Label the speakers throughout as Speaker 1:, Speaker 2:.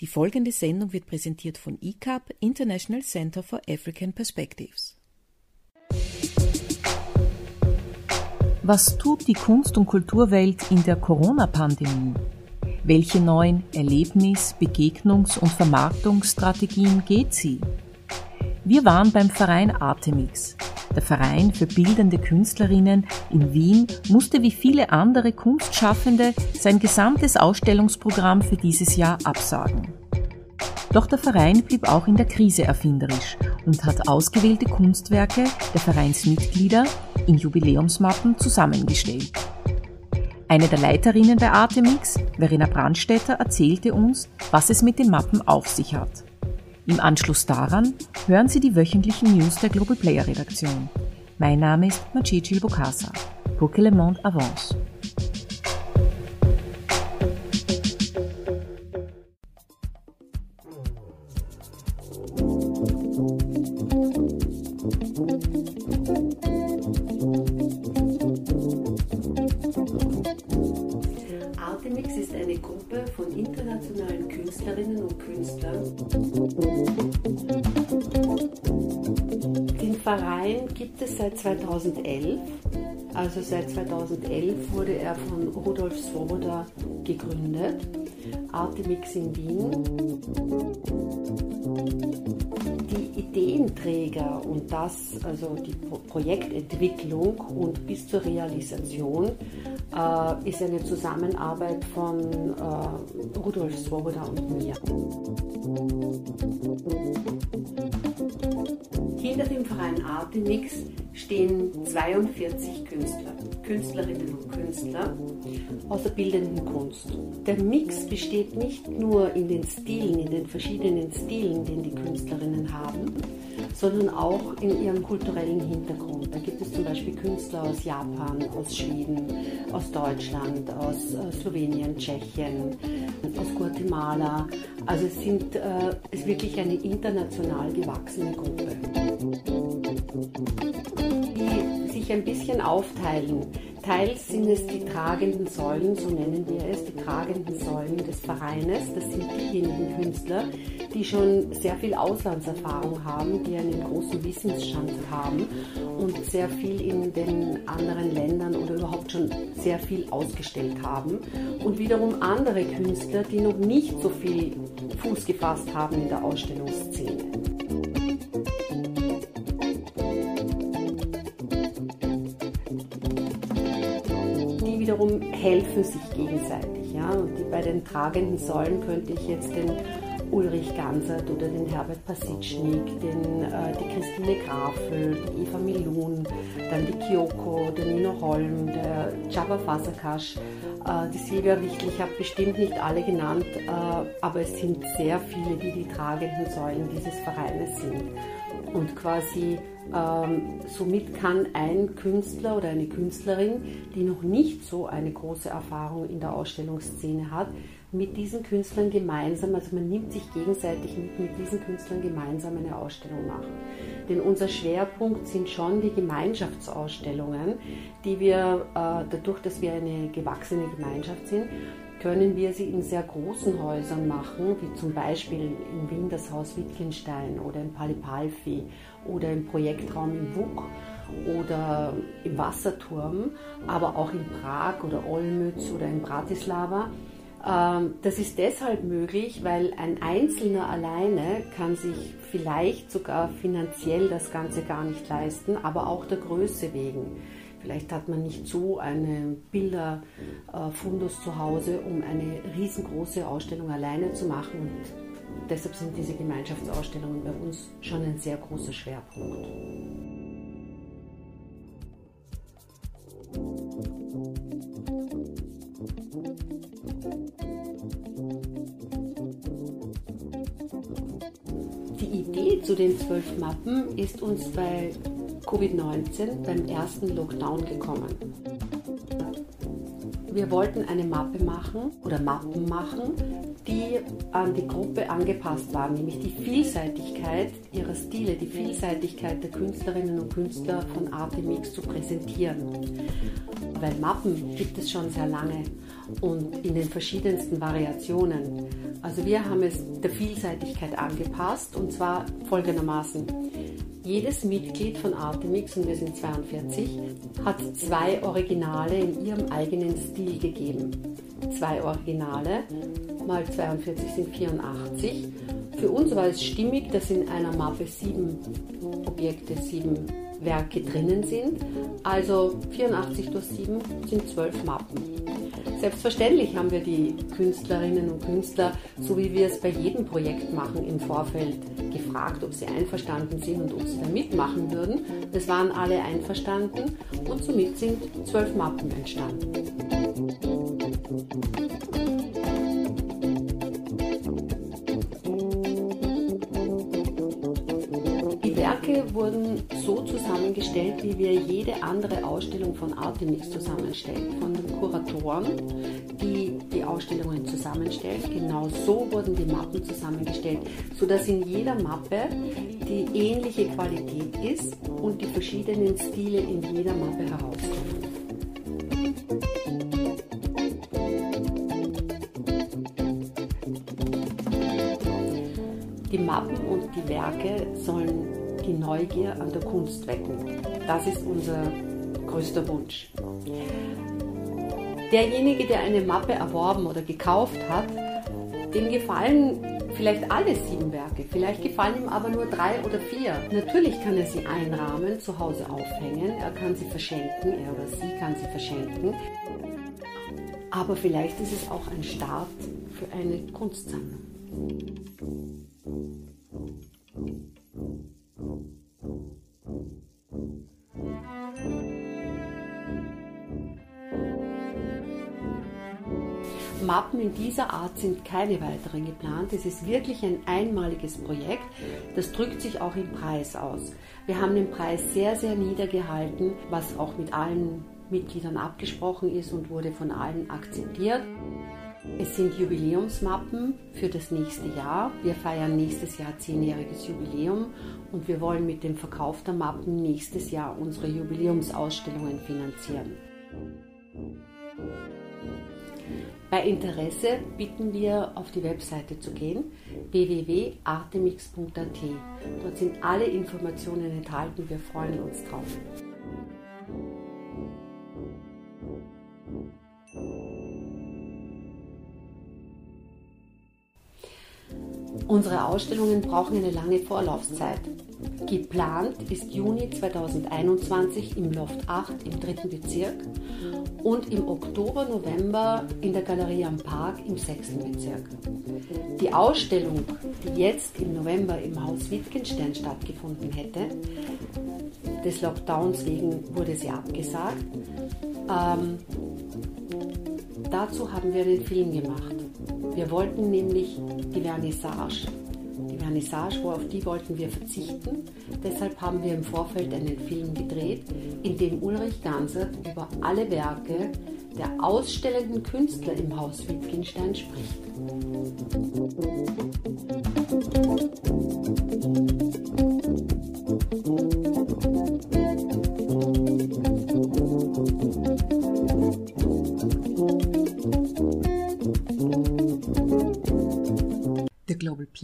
Speaker 1: Die folgende Sendung wird präsentiert von ICAP, International Center for African Perspectives. Was tut die Kunst- und Kulturwelt in der Corona-Pandemie? Welche neuen Erlebnis-, Begegnungs- und Vermarktungsstrategien geht sie? Wir waren beim Verein Artemix. Der Verein für bildende Künstlerinnen in Wien musste wie viele andere Kunstschaffende sein gesamtes Ausstellungsprogramm für dieses Jahr absagen. Doch der Verein blieb auch in der Krise erfinderisch und hat ausgewählte Kunstwerke der Vereinsmitglieder in Jubiläumsmappen zusammengestellt. Eine der Leiterinnen bei Artemix, Verena Brandstätter, erzählte uns, was es mit den Mappen auf sich hat. Im Anschluss daran hören Sie die wöchentlichen News der Global Player Redaktion. Mein Name ist Majid Bokassa. Pour que le monde avance.
Speaker 2: Verein gibt es seit 2011. Also seit 2011 wurde er von Rudolf Swoboda gegründet. Artemix in Wien. Die Ideenträger und das, also die Projektentwicklung und bis zur Realisation äh, ist eine Zusammenarbeit von äh, Rudolf Swoboda und mir. Hinter dem Verein Artemix stehen 42 Künstler, Künstlerinnen und Künstler aus der bildenden Kunst. Der Mix besteht nicht nur in den Stilen, in den verschiedenen Stilen, den die Künstlerinnen haben, sondern auch in ihrem kulturellen Hintergrund. Da gibt es zum Beispiel Künstler aus Japan, aus Schweden, aus Deutschland, aus äh, Slowenien, Tschechien, aus Guatemala. Also es sind, äh, ist wirklich eine international gewachsene Gruppe die sich ein bisschen aufteilen. Teils sind es die tragenden Säulen, so nennen wir es, die tragenden Säulen des Vereines. Das sind diejenigen Künstler, die schon sehr viel Auslandserfahrung haben, die einen großen Wissensstand haben und sehr viel in den anderen Ländern oder überhaupt schon sehr viel ausgestellt haben. Und wiederum andere Künstler, die noch nicht so viel Fuß gefasst haben in der Ausstellungsszene. Wiederum helfen sich gegenseitig. Ja? Und die, bei den tragenden Säulen könnte ich jetzt den Ulrich Gansert oder den Herbert Pasitschnik, den, äh, die Christine Grafel, die Eva Milun, dann die Kyoko, der Nino Holm, der Jabba Fasakash, äh, die Silvia Wichtel. Ich habe bestimmt nicht alle genannt, äh, aber es sind sehr viele, die die tragenden Säulen dieses Vereines sind. Und quasi ähm, somit kann ein Künstler oder eine Künstlerin, die noch nicht so eine große Erfahrung in der Ausstellungsszene hat, mit diesen Künstlern gemeinsam, also man nimmt sich gegenseitig mit, mit diesen Künstlern gemeinsam eine Ausstellung machen. Denn unser Schwerpunkt sind schon die Gemeinschaftsausstellungen, die wir, äh, dadurch, dass wir eine gewachsene Gemeinschaft sind, können wir sie in sehr großen Häusern machen, wie zum Beispiel in Wien das Haus Wittgenstein oder im Palipalfi oder im Projektraum im WUK oder im Wasserturm, aber auch in Prag oder Olmütz oder in Bratislava. Ähm, das ist deshalb möglich, weil ein Einzelner alleine kann sich vielleicht sogar finanziell das Ganze gar nicht leisten, aber auch der Größe wegen. Vielleicht hat man nicht so einen Bilderfundus zu Hause, um eine riesengroße Ausstellung alleine zu machen. Deshalb sind diese Gemeinschaftsausstellungen bei uns schon ein sehr großer Schwerpunkt. Die Idee zu den zwölf Mappen ist uns bei Covid-19 beim ersten Lockdown gekommen. Wir wollten eine Mappe machen oder Mappen machen, die an die Gruppe angepasst waren, nämlich die Vielseitigkeit ihrer Stile, die Vielseitigkeit der Künstlerinnen und Künstler von Artemix zu präsentieren. Weil Mappen gibt es schon sehr lange und in den verschiedensten Variationen. Also wir haben es der Vielseitigkeit angepasst und zwar folgendermaßen. Jedes Mitglied von Artemix, und wir sind 42, hat zwei Originale in ihrem eigenen Stil gegeben. Zwei Originale mal 42 sind 84. Für uns war es stimmig, dass in einer Mappe sieben Objekte, sieben Werke drinnen sind. Also 84 durch 7 sind 12 Mappen. Selbstverständlich haben wir die Künstlerinnen und Künstler, so wie wir es bei jedem Projekt machen, im Vorfeld gefragt, ob sie einverstanden sind und ob sie da mitmachen würden. Es waren alle einverstanden und somit sind zwölf Mappen entstanden. Werke wurden so zusammengestellt, wie wir jede andere Ausstellung von Artemix zusammenstellen. Von den Kuratoren, die die Ausstellungen zusammenstellen. Genau so wurden die Mappen zusammengestellt, sodass in jeder Mappe die ähnliche Qualität ist und die verschiedenen Stile in jeder Mappe herauskommen. Die Mappen und die Werke sollen die Neugier an der Kunst wecken. Das ist unser größter Wunsch. Derjenige, der eine Mappe erworben oder gekauft hat, dem gefallen vielleicht alle sieben Werke, vielleicht gefallen ihm aber nur drei oder vier. Natürlich kann er sie einrahmen, zu Hause aufhängen, er kann sie verschenken, er oder sie kann sie verschenken. Aber vielleicht ist es auch ein Start für eine Kunstsammlung. Mappen in dieser Art sind keine weiteren geplant. Es ist wirklich ein einmaliges Projekt. Das drückt sich auch im Preis aus. Wir haben den Preis sehr, sehr niedergehalten, was auch mit allen Mitgliedern abgesprochen ist und wurde von allen akzeptiert. Es sind Jubiläumsmappen für das nächste Jahr. Wir feiern nächstes Jahr zehnjähriges Jubiläum und wir wollen mit dem Verkauf der Mappen nächstes Jahr unsere Jubiläumsausstellungen finanzieren. Bei Interesse bitten wir, auf die Webseite zu gehen, www.artemix.at. Dort sind alle Informationen enthalten. Wir freuen uns drauf. Unsere Ausstellungen brauchen eine lange Vorlaufzeit. Geplant ist Juni 2021 im Loft 8 im dritten Bezirk und im Oktober, November in der Galerie am Park im sechsten Bezirk. Die Ausstellung, die jetzt im November im Haus Wittgenstein stattgefunden hätte, des Lockdowns wegen wurde sie abgesagt. Ähm, dazu haben wir einen Film gemacht. Wir wollten nämlich die Vernissage, Vernissage, wo auf die wollten wir verzichten. Deshalb haben wir im Vorfeld einen Film gedreht, in dem Ulrich Gansert über alle Werke der ausstellenden Künstler im Haus Wittgenstein spricht.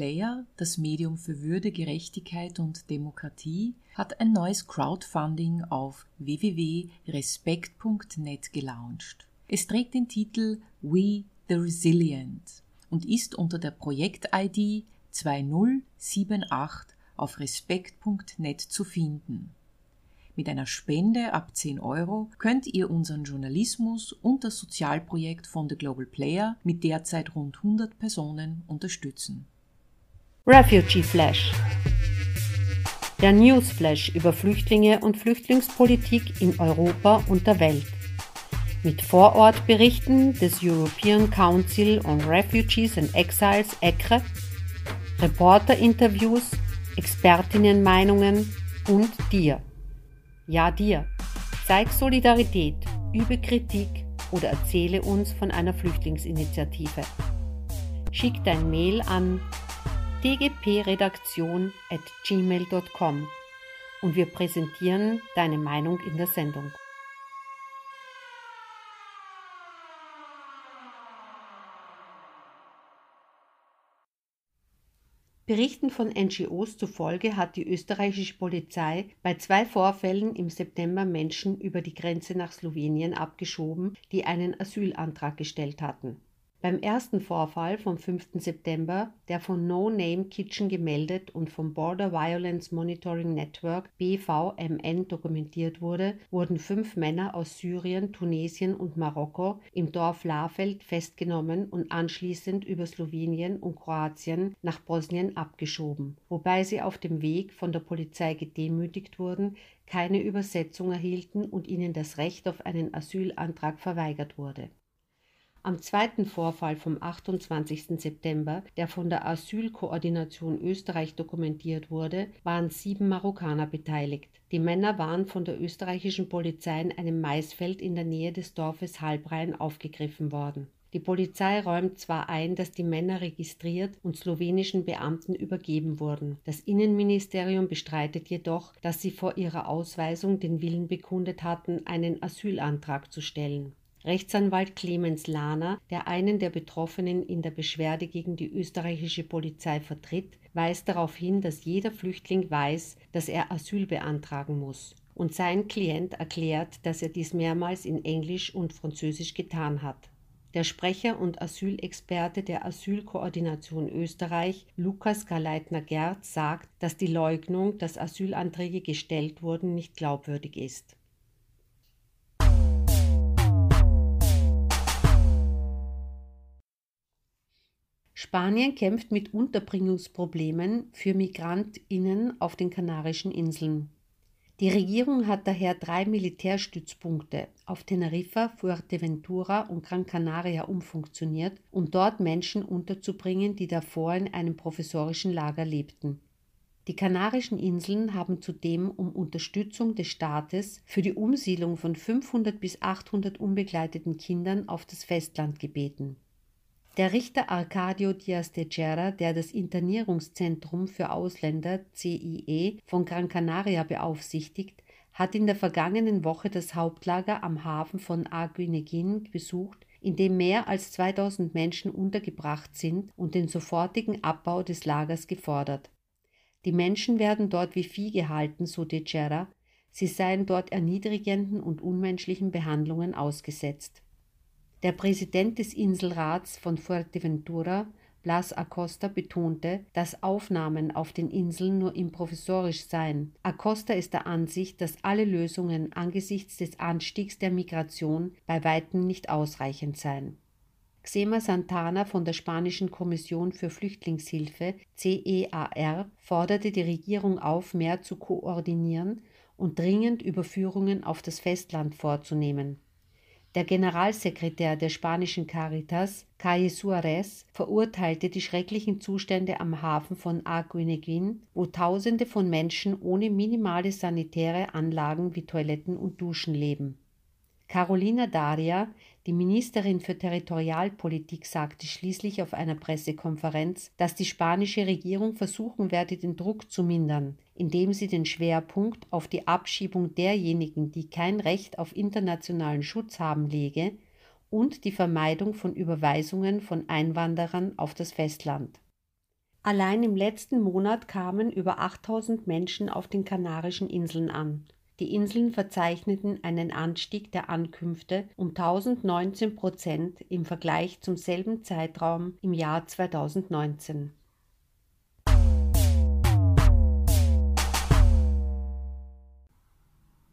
Speaker 1: Player, das Medium für Würde, Gerechtigkeit und Demokratie, hat ein neues Crowdfunding auf www.respekt.net gelauncht. Es trägt den Titel We the Resilient und ist unter der Projekt-ID 2078 auf respekt.net zu finden. Mit einer Spende ab 10 Euro könnt ihr unseren Journalismus und das Sozialprojekt von The Global Player mit derzeit rund 100 Personen unterstützen.
Speaker 2: Refugee Flash. Der Newsflash über Flüchtlinge und Flüchtlingspolitik in Europa und der Welt. Mit Vorortberichten des European Council on Refugees and Exiles ECRE, Reporterinterviews, Expertinnenmeinungen und dir. Ja, dir. Zeig Solidarität, übe Kritik oder erzähle uns von einer Flüchtlingsinitiative. Schick dein Mail an dgpredaktion.gmail.com und wir präsentieren deine Meinung in der Sendung. Berichten von NGOs zufolge hat die österreichische Polizei bei zwei Vorfällen im September Menschen über die Grenze nach Slowenien abgeschoben, die einen Asylantrag gestellt hatten. Beim ersten Vorfall vom 5. September, der von No Name Kitchen gemeldet und vom Border Violence Monitoring Network BVMN dokumentiert wurde, wurden fünf Männer aus Syrien, Tunesien und Marokko im Dorf Lafeld festgenommen und anschließend über Slowenien und Kroatien nach Bosnien abgeschoben, wobei sie auf dem Weg von der Polizei gedemütigt wurden, keine Übersetzung erhielten und ihnen das Recht auf einen Asylantrag verweigert wurde am zweiten Vorfall vom 28. September, der von der Asylkoordination Österreich dokumentiert wurde, waren sieben Marokkaner beteiligt. Die Männer waren von der österreichischen Polizei in einem Maisfeld in der Nähe des Dorfes Halbrein aufgegriffen worden. Die Polizei räumt zwar ein, dass die Männer registriert und slowenischen Beamten übergeben wurden. Das Innenministerium bestreitet jedoch, dass sie vor ihrer Ausweisung den Willen bekundet hatten, einen Asylantrag zu stellen. Rechtsanwalt Clemens Lahner, der einen der Betroffenen in der Beschwerde gegen die österreichische Polizei vertritt, weist darauf hin, dass jeder Flüchtling weiß, dass er Asyl beantragen muss. Und sein Klient erklärt, dass er dies mehrmals in Englisch und Französisch getan hat. Der Sprecher und Asylexperte der Asylkoordination Österreich, Lukas Galeitner-Gerd, sagt, dass die Leugnung, dass Asylanträge gestellt wurden, nicht glaubwürdig ist. Spanien kämpft mit Unterbringungsproblemen für Migrantinnen auf den Kanarischen Inseln. Die Regierung hat daher drei Militärstützpunkte auf Teneriffa, Fuerteventura und Gran Canaria umfunktioniert, um dort Menschen unterzubringen, die davor in einem professorischen Lager lebten. Die Kanarischen Inseln haben zudem um Unterstützung des Staates für die Umsiedlung von 500 bis 800 unbegleiteten Kindern auf das Festland gebeten. Der Richter Arcadio Diaz de Gera, der das Internierungszentrum für Ausländer CIE von Gran Canaria beaufsichtigt, hat in der vergangenen Woche das Hauptlager am Hafen von Aguineguin besucht, in dem mehr als 2000 Menschen untergebracht sind und den sofortigen Abbau des Lagers gefordert. Die Menschen werden dort wie Vieh gehalten, so de Gera, sie seien dort erniedrigenden und unmenschlichen Behandlungen ausgesetzt. Der Präsident des Inselrats von Fuerteventura, Blas Acosta, betonte, dass Aufnahmen auf den Inseln nur improvisorisch seien. Acosta ist der Ansicht, dass alle Lösungen angesichts des Anstiegs der Migration bei weitem nicht ausreichend seien. Xema Santana von der spanischen Kommission für Flüchtlingshilfe CEAR forderte die Regierung auf, mehr zu koordinieren und dringend Überführungen auf das Festland vorzunehmen. Der Generalsekretär der spanischen Caritas, Calle Suarez, verurteilte die schrecklichen Zustände am Hafen von Arguineguin, wo Tausende von Menschen ohne minimale sanitäre Anlagen wie Toiletten und Duschen leben. Carolina Daria, die Ministerin für Territorialpolitik, sagte schließlich auf einer Pressekonferenz, dass die spanische Regierung versuchen werde, den Druck zu mindern, indem sie den Schwerpunkt auf die Abschiebung derjenigen, die kein Recht auf internationalen Schutz haben, lege und die Vermeidung von Überweisungen von Einwanderern auf das Festland. Allein im letzten Monat kamen über 8000 Menschen auf den Kanarischen Inseln an die Inseln verzeichneten einen Anstieg der Ankünfte um 1019 Prozent im Vergleich zum selben Zeitraum im Jahr 2019.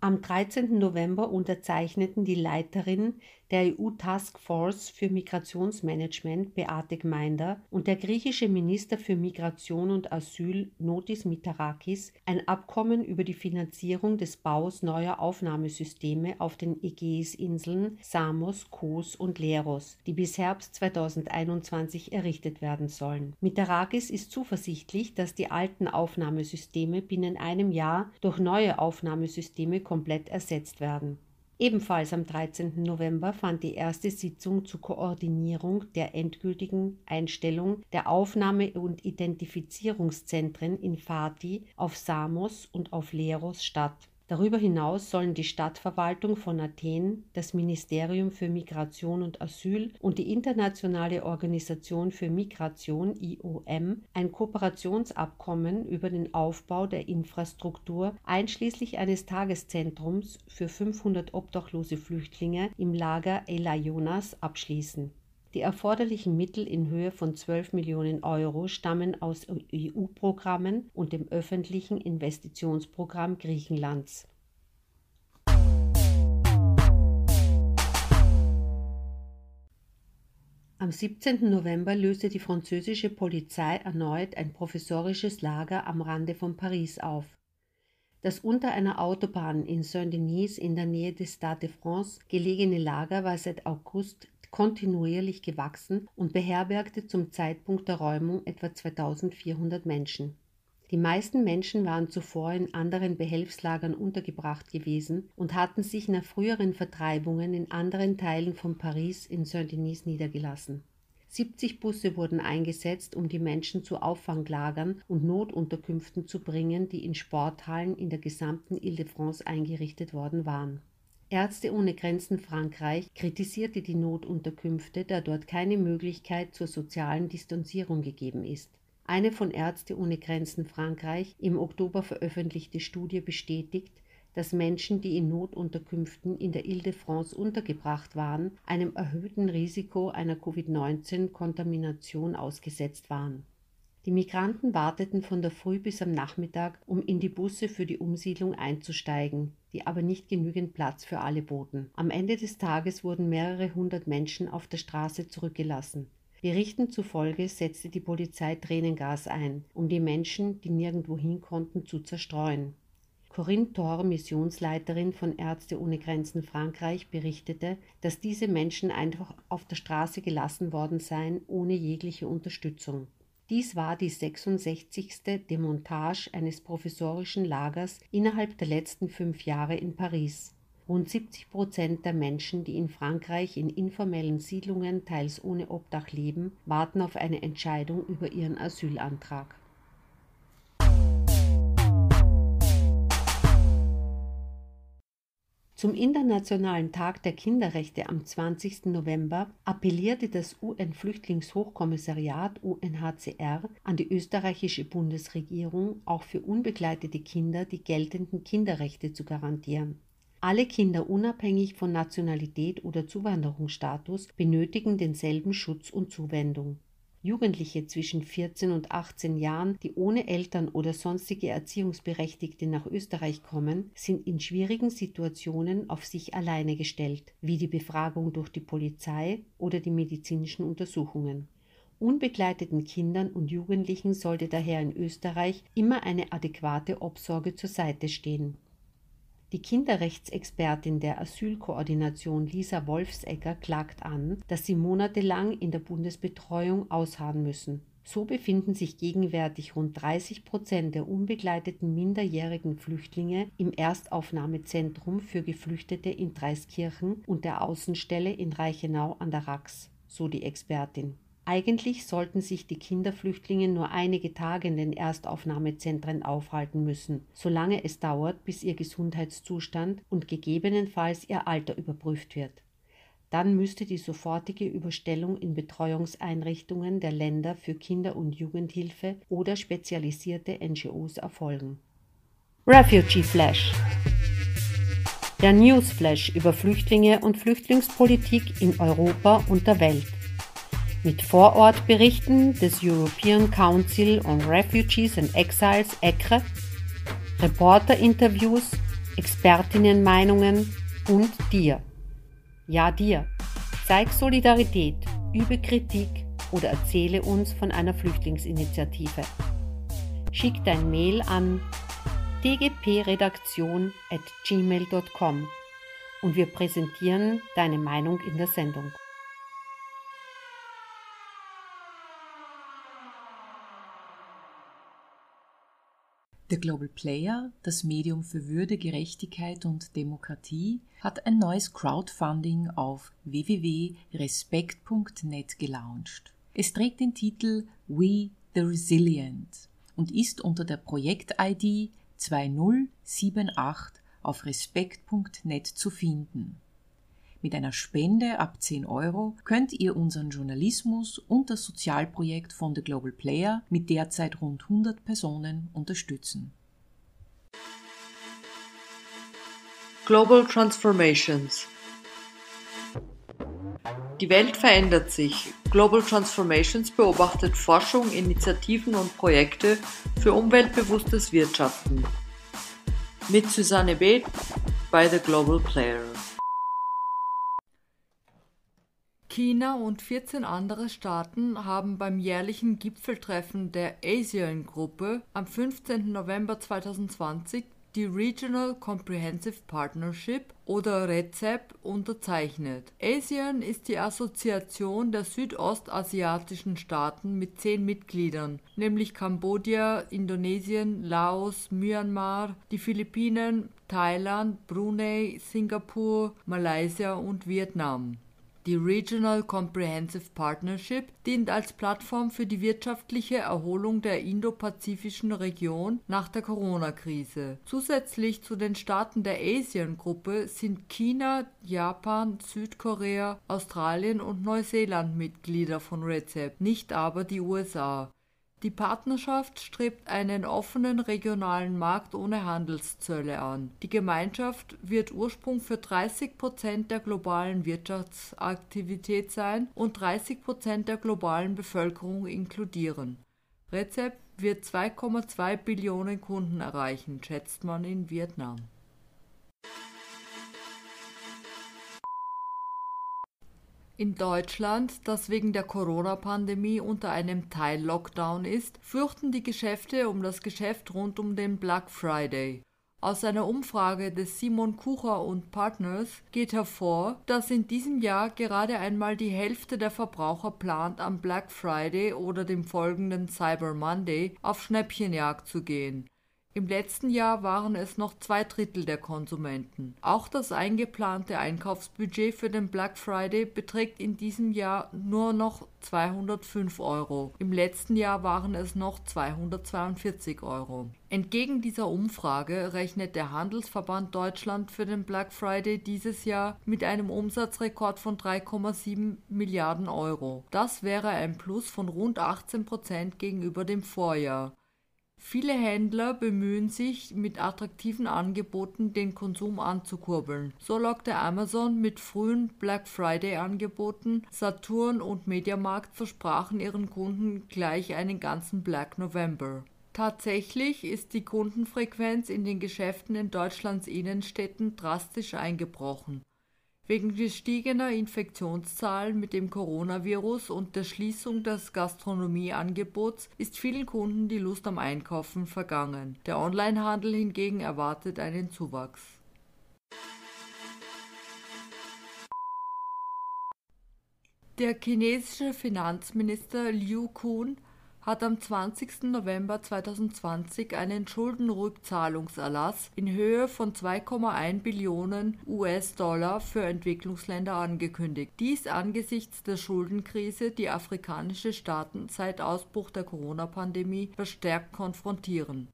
Speaker 2: Am 13. November unterzeichneten die Leiterin der EU-Taskforce für Migrationsmanagement Beate Gmeinder und der griechische Minister für Migration und Asyl Notis Mitarakis ein Abkommen über die Finanzierung des Baus neuer Aufnahmesysteme auf den Ägäisinseln Samos, Kos und Leros, die bis Herbst 2021 errichtet werden sollen. Mitarakis ist zuversichtlich, dass die alten Aufnahmesysteme binnen einem Jahr durch neue Aufnahmesysteme komplett ersetzt werden. Ebenfalls am 13. November fand die erste Sitzung zur Koordinierung der endgültigen Einstellung der Aufnahme- und Identifizierungszentren in Fati, auf Samos und auf Leros statt Darüber hinaus sollen die Stadtverwaltung von Athen, das Ministerium für Migration und Asyl und die Internationale Organisation für Migration IOM ein Kooperationsabkommen über den Aufbau der Infrastruktur einschließlich eines Tageszentrums für 500 obdachlose Flüchtlinge im Lager Elaionas abschließen. Die erforderlichen Mittel in Höhe von 12 Millionen Euro stammen aus EU-Programmen und dem öffentlichen Investitionsprogramm Griechenlands. Am 17. November löste die französische Polizei erneut ein provisorisches Lager am Rande von Paris auf. Das unter einer Autobahn in Saint-Denis in der Nähe des Stade de France gelegene Lager war seit August kontinuierlich gewachsen und beherbergte zum Zeitpunkt der Räumung etwa 2400 Menschen. Die meisten Menschen waren zuvor in anderen Behelfslagern untergebracht gewesen und hatten sich nach früheren Vertreibungen in anderen Teilen von Paris in Saint-Denis niedergelassen. 70 Busse wurden eingesetzt, um die Menschen zu Auffanglagern und Notunterkünften zu bringen, die in Sporthallen in der gesamten Ile-de-France eingerichtet worden waren. Ärzte ohne Grenzen Frankreich kritisierte die Notunterkünfte, da dort keine Möglichkeit zur sozialen Distanzierung gegeben ist. Eine von Ärzte ohne Grenzen Frankreich im Oktober veröffentlichte Studie bestätigt, dass Menschen, die in Notunterkünften in der Ile-de-France untergebracht waren, einem erhöhten Risiko einer Covid-19-Kontamination ausgesetzt waren. Die Migranten warteten von der Früh bis am Nachmittag, um in die Busse für die Umsiedlung einzusteigen, die aber nicht genügend Platz für alle boten. Am Ende des Tages wurden mehrere hundert Menschen auf der Straße zurückgelassen. Berichten zufolge setzte die Polizei Tränengas ein, um die Menschen, die nirgendwo hin konnten, zu zerstreuen. Corinne Thor, Missionsleiterin von Ärzte ohne Grenzen Frankreich, berichtete, dass diese Menschen einfach auf der Straße gelassen worden seien, ohne jegliche Unterstützung. Dies war die 66. Demontage eines provisorischen Lagers innerhalb der letzten fünf Jahre in Paris. Rund 70 Prozent der Menschen, die in Frankreich in informellen Siedlungen teils ohne Obdach leben, warten auf eine Entscheidung über ihren Asylantrag. Zum Internationalen Tag der Kinderrechte am 20. November appellierte das UN-Flüchtlingshochkommissariat UNHCR an die österreichische Bundesregierung, auch für unbegleitete Kinder die geltenden Kinderrechte zu garantieren. Alle Kinder unabhängig von Nationalität oder Zuwanderungsstatus benötigen denselben Schutz und Zuwendung. Jugendliche zwischen 14 und 18 Jahren, die ohne Eltern oder sonstige Erziehungsberechtigte nach Österreich kommen, sind in schwierigen Situationen auf sich alleine gestellt, wie die Befragung durch die Polizei oder die medizinischen Untersuchungen. Unbegleiteten Kindern und Jugendlichen sollte daher in Österreich immer eine adäquate Obsorge zur Seite stehen. Die Kinderrechtsexpertin der Asylkoordination Lisa Wolfsegger klagt an, dass sie monatelang in der Bundesbetreuung ausharren müssen. So befinden sich gegenwärtig rund 30 Prozent der unbegleiteten minderjährigen Flüchtlinge im Erstaufnahmezentrum für Geflüchtete in Dreiskirchen und der Außenstelle in Reichenau an der Rax, so die Expertin. Eigentlich sollten sich die Kinderflüchtlinge nur einige Tage in den Erstaufnahmezentren aufhalten müssen, solange es dauert, bis ihr Gesundheitszustand und gegebenenfalls ihr Alter überprüft wird. Dann müsste die sofortige Überstellung in Betreuungseinrichtungen der Länder für Kinder- und Jugendhilfe oder spezialisierte NGOs erfolgen. Refugee Flash Der Newsflash über Flüchtlinge und Flüchtlingspolitik in Europa und der Welt mit Vorortberichten des European Council on Refugees and Exiles ECRE, Reporterinterviews, Expertinnenmeinungen und dir. Ja, dir. Zeig Solidarität, übe Kritik oder erzähle uns von einer Flüchtlingsinitiative. Schick dein Mail an dgpredaktion at gmail.com und wir präsentieren deine Meinung in der Sendung.
Speaker 1: Der Global Player, das Medium für Würde, Gerechtigkeit und Demokratie, hat ein neues Crowdfunding auf www.respekt.net gelauncht. Es trägt den Titel We the Resilient und ist unter der Projekt-ID 2078 auf respekt.net zu finden. Mit einer Spende ab 10 Euro könnt ihr unseren Journalismus und das Sozialprojekt von The Global Player mit derzeit rund 100 Personen unterstützen.
Speaker 3: Global Transformations Die Welt verändert sich. Global Transformations beobachtet Forschung, Initiativen und Projekte für umweltbewusstes Wirtschaften. Mit Susanne Beth bei The Global Player.
Speaker 4: China und 14 andere Staaten haben beim jährlichen Gipfeltreffen der ASEAN-Gruppe am 15. November 2020 die Regional Comprehensive Partnership oder RCEP unterzeichnet. ASEAN ist die Assoziation der südostasiatischen Staaten mit zehn Mitgliedern, nämlich Kambodscha, Indonesien, Laos, Myanmar, die Philippinen, Thailand, Brunei, Singapur, Malaysia und Vietnam. Die Regional Comprehensive Partnership dient als Plattform für die wirtschaftliche Erholung der indopazifischen Region nach der Corona-Krise. Zusätzlich zu den Staaten der ASEAN-Gruppe sind China, Japan, Südkorea, Australien und Neuseeland Mitglieder von RCEP, nicht aber die USA die Partnerschaft strebt einen offenen regionalen Markt ohne Handelszölle an. Die Gemeinschaft wird Ursprung für 30 Prozent der globalen Wirtschaftsaktivität sein und 30 Prozent der globalen Bevölkerung inkludieren. RCEP wird 2,2 Billionen Kunden erreichen, schätzt man in Vietnam. In Deutschland, das wegen der Corona-Pandemie unter einem Teil-Lockdown ist, fürchten die Geschäfte um das Geschäft rund um den Black Friday. Aus einer Umfrage des Simon Kucher und Partners geht hervor, dass in diesem Jahr gerade einmal die Hälfte der Verbraucher plant, am Black Friday oder dem folgenden Cyber Monday auf Schnäppchenjagd zu gehen. Im letzten Jahr waren es noch zwei Drittel der Konsumenten. Auch das eingeplante Einkaufsbudget für den Black Friday beträgt in diesem Jahr nur noch 205 Euro. Im letzten Jahr waren es noch 242 Euro. Entgegen dieser Umfrage rechnet der Handelsverband Deutschland für den Black Friday dieses Jahr mit einem Umsatzrekord von 3,7 Milliarden Euro. Das wäre ein Plus von rund 18 Prozent gegenüber dem Vorjahr. Viele Händler bemühen sich, mit attraktiven Angeboten den Konsum anzukurbeln. So lockte Amazon mit frühen Black Friday-Angeboten, Saturn und Mediamarkt versprachen ihren Kunden gleich einen ganzen Black November. Tatsächlich ist die Kundenfrequenz in den Geschäften in Deutschlands Innenstädten drastisch eingebrochen. Wegen gestiegener Infektionszahlen mit dem Coronavirus und der Schließung des Gastronomieangebots ist vielen Kunden die Lust am Einkaufen vergangen. Der Onlinehandel hingegen erwartet einen Zuwachs. Der chinesische Finanzminister Liu Kun hat am 20. November 2020 einen Schuldenrückzahlungserlass in Höhe von 2,1 Billionen US-Dollar für Entwicklungsländer angekündigt. Dies angesichts der Schuldenkrise, die afrikanische Staaten seit Ausbruch der Corona-Pandemie verstärkt konfrontieren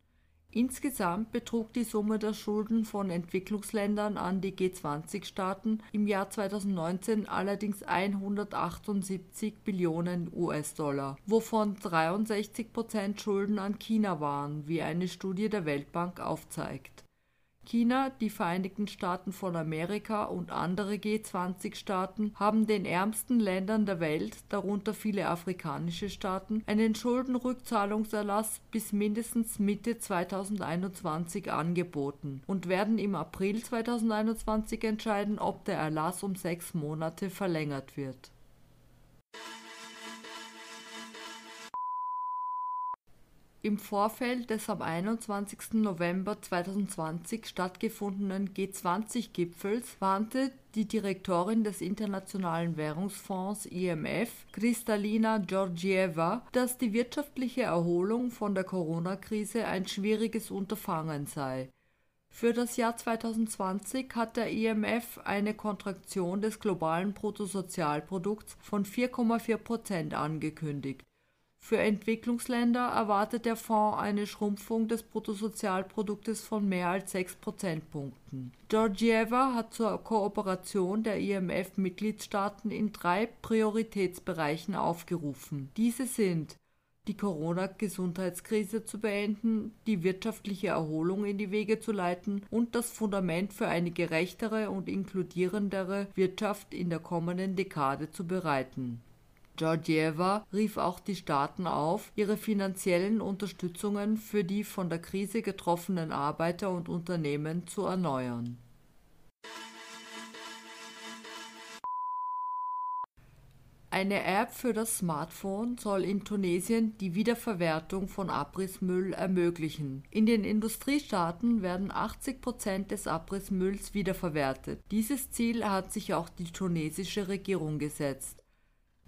Speaker 4: Insgesamt betrug die Summe der Schulden von Entwicklungsländern an die G20-Staaten im Jahr 2019 allerdings 178 Billionen US-Dollar, wovon 63 Prozent Schulden an China waren, wie eine Studie der Weltbank aufzeigt China, die Vereinigten Staaten von Amerika und andere G20-Staaten haben den ärmsten Ländern der Welt, darunter viele afrikanische Staaten, einen Schuldenrückzahlungserlass bis mindestens Mitte 2021 angeboten und werden im April 2021 entscheiden, ob der Erlass um sechs Monate verlängert wird Im Vorfeld des am 21. November 2020 stattgefundenen G20-Gipfels warnte die Direktorin des Internationalen Währungsfonds IMF, Kristalina Georgieva, dass die wirtschaftliche Erholung von der Corona-Krise ein schwieriges Unterfangen sei. Für das Jahr 2020 hat der IMF eine Kontraktion des globalen Bruttosozialprodukts von 4,4 Prozent angekündigt Für Entwicklungsländer erwartet der Fonds eine Schrumpfung des Bruttosozialproduktes von mehr als 6 Prozentpunkten. Georgieva hat zur Kooperation der IMF-Mitgliedstaaten in drei Prioritätsbereichen aufgerufen. Diese sind die Corona-Gesundheitskrise zu beenden, die wirtschaftliche Erholung in die Wege zu leiten und das Fundament für eine gerechtere und inkludierendere Wirtschaft in der kommenden Dekade zu bereiten. Georgieva rief auch die Staaten auf, ihre finanziellen Unterstützungen für die von der Krise getroffenen Arbeiter und Unternehmen zu erneuern Eine App für das Smartphone soll in Tunesien die Wiederverwertung von Abrissmüll ermöglichen. In den Industriestaaten werden 80 Prozent des Abrissmülls wiederverwertet. Dieses Ziel hat sich auch die tunesische Regierung gesetzt.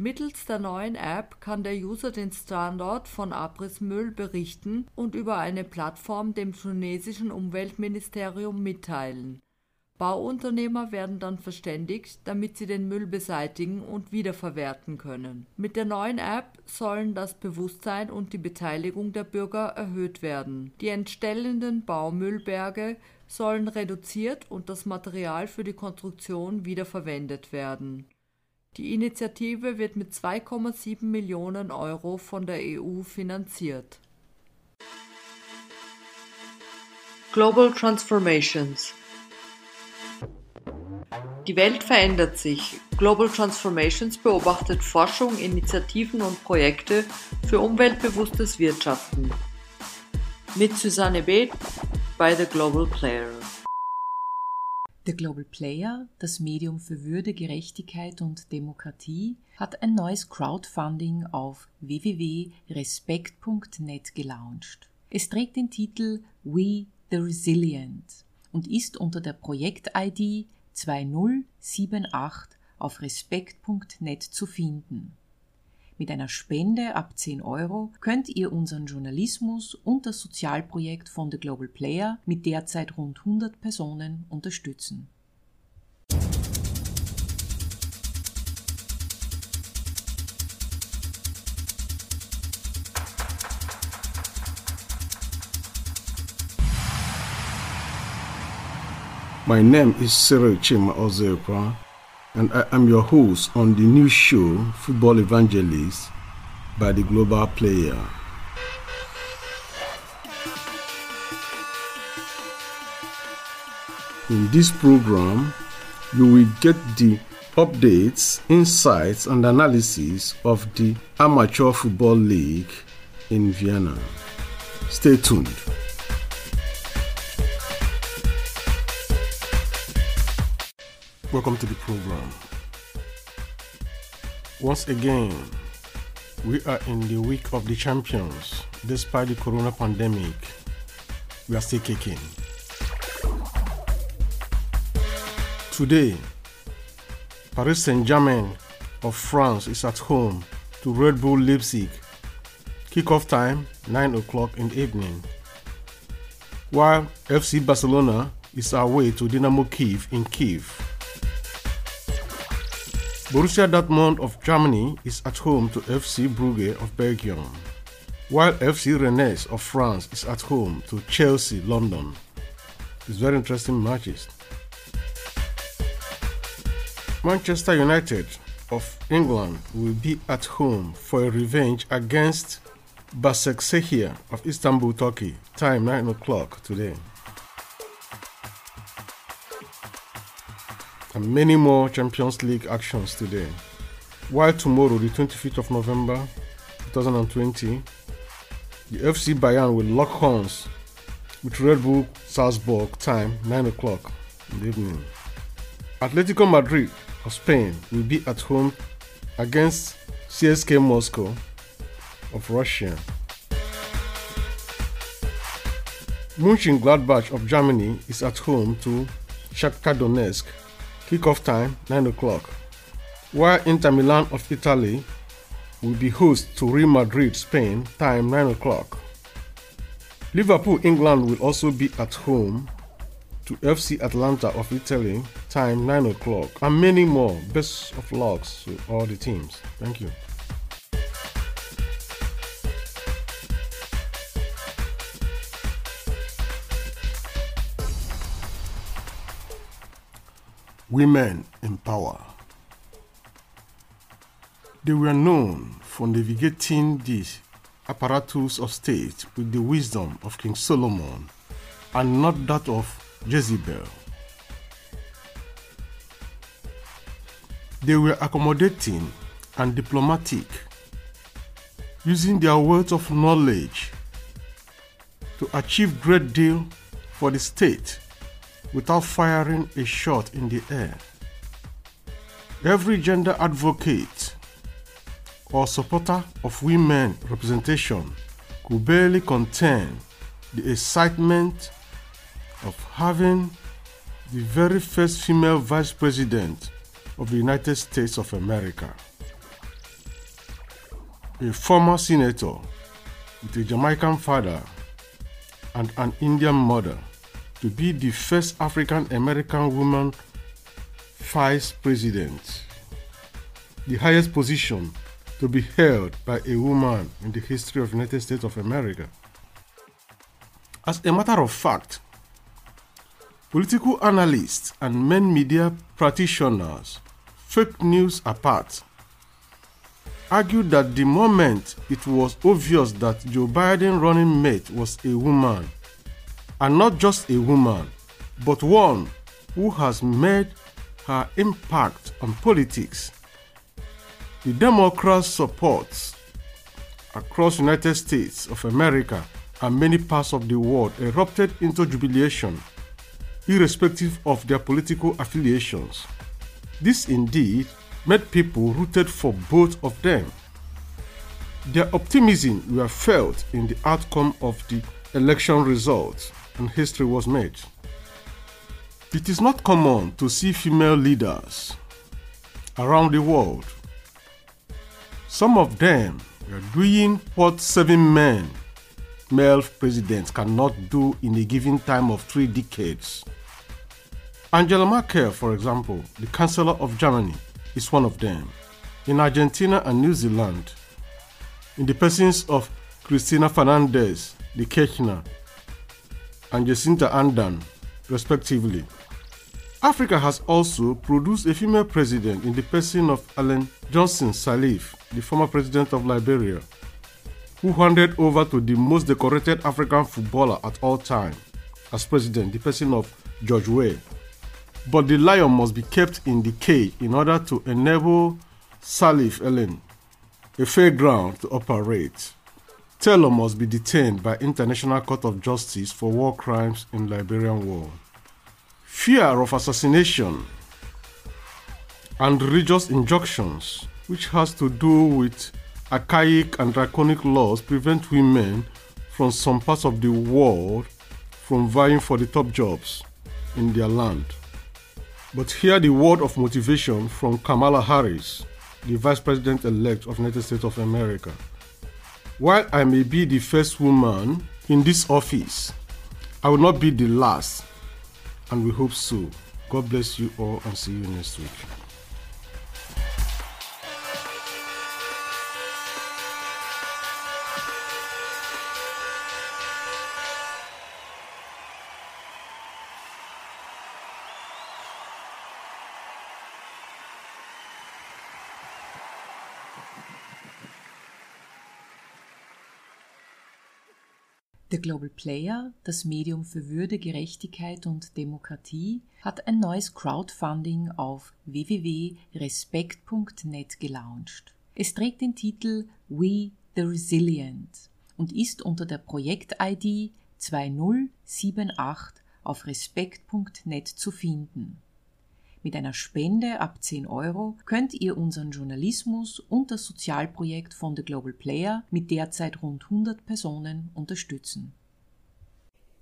Speaker 4: Mittels der neuen App kann der User den Standort von Abrissmüll berichten und über eine Plattform dem tunesischen Umweltministerium mitteilen Bauunternehmer werden dann verständigt, damit sie den Müll beseitigen und wiederverwerten können. Mit der neuen App sollen das Bewusstsein und die Beteiligung der Bürger erhöht werden. Die entstellenden Baumüllberge sollen reduziert und das Material für die Konstruktion wiederverwendet werden. Die Initiative wird mit 2,7 Millionen Euro von der EU finanziert.
Speaker 3: Global Transformations die Welt verändert sich. Global Transformations beobachtet Forschung, Initiativen und Projekte für umweltbewusstes Wirtschaften. Mit Susanne Beth bei The Global Player.
Speaker 1: The Global Player, das Medium für Würde, Gerechtigkeit und Demokratie, hat ein neues Crowdfunding auf www.respekt.net gelauncht. Es trägt den Titel We the Resilient und ist unter der Projekt-ID 2078 auf respekt.net zu finden. Mit einer Spende ab 10 Euro könnt ihr unseren Journalismus und das Sozialprojekt von The Global Player mit derzeit rund 100 Personen unterstützen.
Speaker 5: My name is Cyril Chima Ozekwa, and I am your host on the new show Football Evangelist by the Global Player. In this program, you will get the updates, insights, and analysis of the Amateur Football League in Vienna. Stay tuned. Welcome to the program. Once again, we are in the week of the champions. Despite the corona pandemic, we are still kicking. Today, Paris Saint Germain of France is at home to Red Bull Leipzig. Kickoff time 9 o'clock in the evening. While FC Barcelona is away to Dynamo Kiev in Kiev. Borussia Dortmund of Germany is at home to FC Brugge of Belgium, while FC Rennes of France is at home to Chelsea London. It's very interesting matches. Manchester United of England will be at home for a revenge against Basaksehir of Istanbul, Turkey. Time 9 o'clock today. And many more Champions League actions today. While tomorrow, the 25th of November 2020, the FC Bayern will lock horns with Red Bull Salzburg time 9 o'clock in the evening. Atletico Madrid of Spain will be at home against CSK Moscow of Russia. Mönchengladbach of Germany is at home to Shakhtar Donetsk Kickoff time 9 o'clock. While Inter Milan of Italy will be host to Real Madrid, Spain, time 9 o'clock. Liverpool, England will also be at home to FC Atlanta of Italy, time 9 o'clock, and many more. Best of luck to all the teams. Thank you. Women in Power. They were known for navigating the apparatus of state with the wisdom of King Solomon and not that of Jezebel. They were accommodating and diplomatic, using their wealth of knowledge to achieve great deal for the state without firing a shot in the air. Every gender advocate or supporter of women representation could barely contain the excitement of having the very first female vice president of the United States of America. A former senator with a Jamaican father and an Indian mother to be the first African American woman vice president, the highest position to be held by a woman in the history of the United States of America. As a matter of fact, political analysts and main media practitioners, fake news apart, argued that the moment it was obvious that Joe Biden running mate was a woman, and not just a woman, but one who has made her impact on politics, the Democrats' support across United States of America and many parts of the world erupted into jubilation, irrespective of their political affiliations. This indeed made people rooted for both of them. Their optimism were felt in the outcome of the election results, and history was made. It is not common to see female leaders around the world. Some of them are doing what seven men, male presidents, cannot do in a given time of three decades. Angela Merkel, for example, the Chancellor of Germany, is one of them. In Argentina and New Zealand, in the persons of Cristina Fernandez, the Kirchner, and Jacinta Ardern, respectively. Africa has also produced a female president in the person of Ellen Johnson Sirleaf, the former president of Liberia, who handed over to the most decorated African footballer at all time as president, the person of George Weah. But the lion must be kept in the cage in order to enable Salif Ellen a fair ground to operate. Taylor must be detained by International Court of Justice for war crimes in Liberian war. Fear of assassination and religious injunctions, which has to do with archaic and draconic laws, prevent women from some parts of the world from vying for the top jobs in their land. But hear the word of motivation from Kamala Harris, the Vice President elect of the United States of America. While I may be the first woman in this office, I will not be the last, and we hope so. God bless you all and see you next week.
Speaker 1: Global Player, das Medium für Würde, Gerechtigkeit und Demokratie, hat ein neues Crowdfunding auf www.respekt.net gelauncht. Es trägt den Titel We the Resilient und ist unter der Projekt-ID 2078 auf respekt.net zu finden. Mit einer Spende ab 10 Euro könnt ihr unseren Journalismus und das Sozialprojekt von The Global Player mit derzeit rund 100 Personen unterstützen.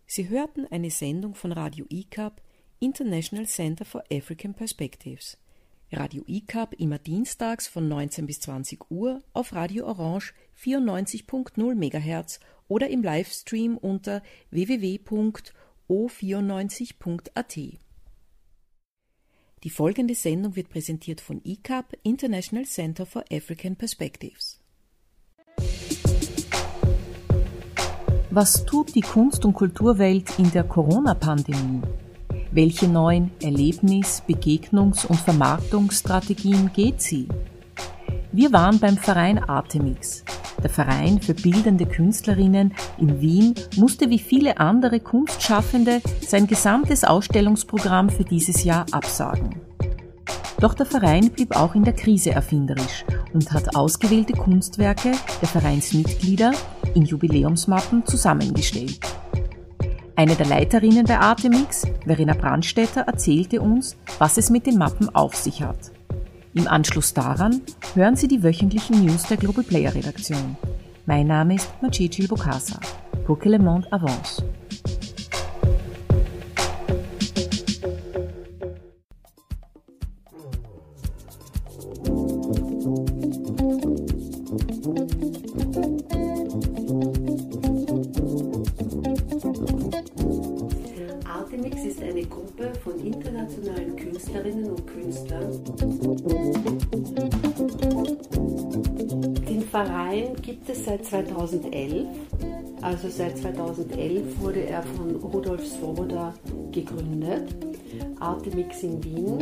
Speaker 6: Sie hörten eine Sendung von Radio ICAP, International Center for African Perspectives. Radio ICAP immer dienstags von 19 bis 20 Uhr auf Radio Orange 94.0 MHz oder im Livestream unter www.o94.at. Die folgende Sendung wird präsentiert von ICAP, International Center for African Perspectives.
Speaker 1: Was tut die Kunst- und Kulturwelt in der Corona-Pandemie? Welche neuen Erlebnis-, Begegnungs- und Vermarktungsstrategien geht sie? Wir waren beim Verein Artemix. Der Verein für bildende Künstlerinnen in Wien musste wie viele andere Kunstschaffende sein gesamtes Ausstellungsprogramm für dieses Jahr absagen. Doch der Verein blieb auch in der Krise erfinderisch und hat ausgewählte Kunstwerke der Vereinsmitglieder in Jubiläumsmappen zusammengestellt. Eine der Leiterinnen bei Artemix, Verena Brandstätter, erzählte uns, was es mit den Mappen auf sich hat. Im Anschluss daran hören Sie die wöchentlichen News der Global Player Redaktion. Mein Name ist Majid Bokassa. Pour le monde avance.
Speaker 2: Verein gibt es seit 2011. Also seit 2011 wurde er von Rudolf Svoboda gegründet. Artemix in Wien.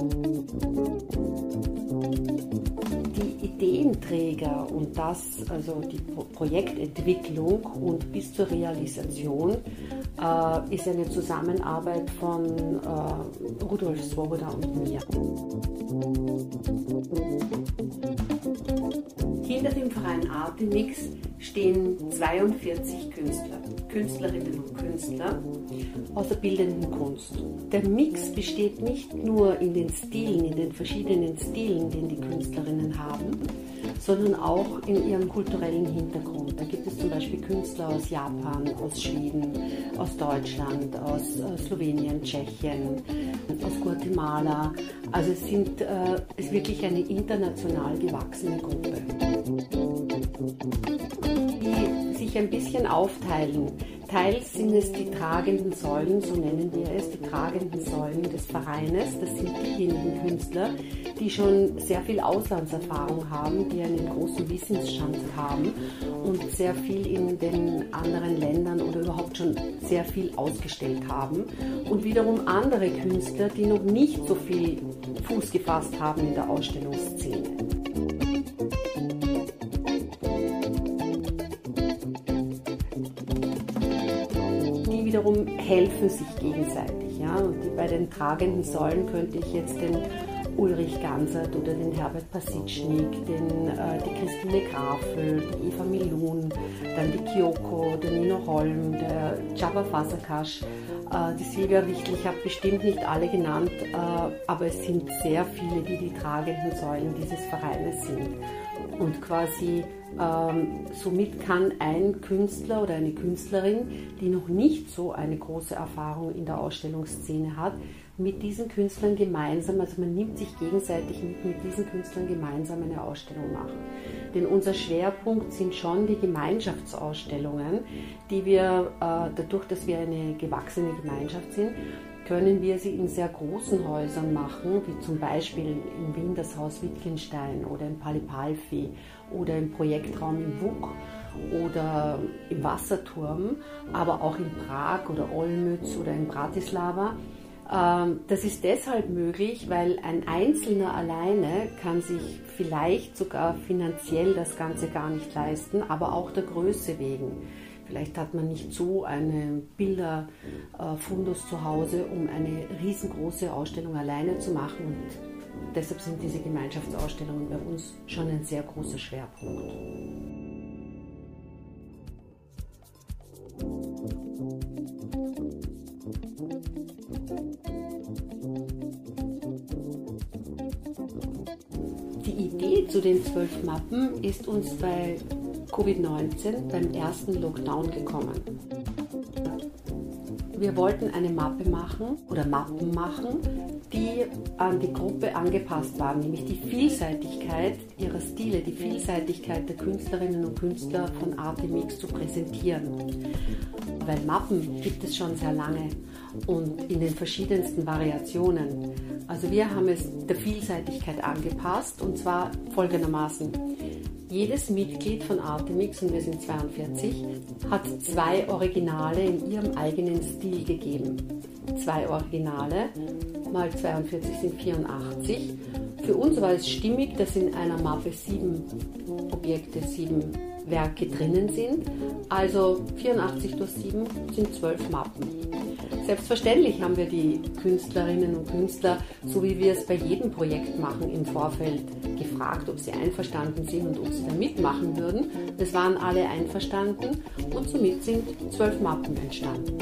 Speaker 2: Die Ideenträger und das, also die Projektentwicklung und bis zur Realisation äh, ist eine Zusammenarbeit von äh, Rudolf Svoboda und mir. Hinter dem Verein Artemix stehen 42 Künstler, Künstlerinnen und Künstler aus der bildenden Kunst. Der Mix besteht nicht nur in den Stilen, in den verschiedenen Stilen, den die Künstlerinnen haben, sondern auch in ihrem kulturellen Hintergrund. Da gibt es zum Beispiel Künstler aus Japan, aus Schweden, aus Deutschland, aus äh, Slowenien, Tschechien, aus Guatemala. Also es sind, äh, ist wirklich eine international gewachsene Gruppe die sich ein bisschen aufteilen. Teils sind es die tragenden Säulen, so nennen wir es, die tragenden Säulen des Vereines. Das sind diejenigen Künstler, die schon sehr viel Auslandserfahrung haben, die einen großen Wissensstand haben und sehr viel in den anderen Ländern oder überhaupt schon sehr viel ausgestellt haben. Und wiederum andere Künstler, die noch nicht so viel Fuß gefasst haben in der Ausstellungsszene. Wiederum helfen sich gegenseitig. Ja? Und die, bei den tragenden Säulen könnte ich jetzt den Ulrich Gansert oder den Herbert Pasitschnik, den, äh, die Christine Grafel, die Eva Milun, dann die Kyoko, der Nino Holm, der Jabba Fasakash, äh, die Silvia Wichtel. Ich habe bestimmt nicht alle genannt, äh, aber es sind sehr viele, die die tragenden Säulen dieses Vereines sind. Und quasi ähm, somit kann ein Künstler oder eine Künstlerin, die noch nicht so eine große Erfahrung in der Ausstellungsszene hat, mit diesen Künstlern gemeinsam, also man nimmt sich gegenseitig mit, mit diesen Künstlern gemeinsam eine Ausstellung machen. Denn unser Schwerpunkt sind schon die Gemeinschaftsausstellungen, die wir äh, dadurch, dass wir eine gewachsene Gemeinschaft sind, können wir sie in sehr großen Häusern machen, wie zum Beispiel in Wien das Haus Wittgenstein oder im Palipalfi oder im Projektraum im WUK oder im Wasserturm, aber auch in Prag oder Olmütz oder in Bratislava. Ähm, das ist deshalb möglich, weil ein Einzelner alleine kann sich vielleicht sogar finanziell das Ganze gar nicht leisten, aber auch der Größe wegen. Vielleicht hat man nicht so einen Bilderfundus zu Hause, um eine riesengroße Ausstellung alleine zu machen. Und deshalb sind diese Gemeinschaftsausstellungen bei uns schon ein sehr großer Schwerpunkt. Die Idee zu den zwölf Mappen ist uns bei Covid-19 beim ersten Lockdown gekommen. Wir wollten eine Mappe machen oder Mappen machen, die an die Gruppe angepasst waren, nämlich die Vielseitigkeit ihrer Stile, die Vielseitigkeit der Künstlerinnen und Künstler von Artemix zu präsentieren. Weil Mappen gibt es schon sehr lange und in den verschiedensten Variationen. Also wir haben es der Vielseitigkeit angepasst und zwar folgendermaßen. Jedes Mitglied von Artemix, und wir sind 42, hat zwei Originale in ihrem eigenen Stil gegeben. zwei Originale, mal 42 sind 84. Für uns war es stimmig, dass in einer Mappe sieben Objekte, sieben Werke drinnen sind. Also 84 durch 7 sind 12 Mappen. Selbstverständlich haben wir die Künstlerinnen und Künstler, so wie wir es bei jedem Projekt machen, im Vorfeld gefragt, ob sie einverstanden sind und ob sie da mitmachen würden. Es waren alle einverstanden und somit sind zwölf Mappen entstanden.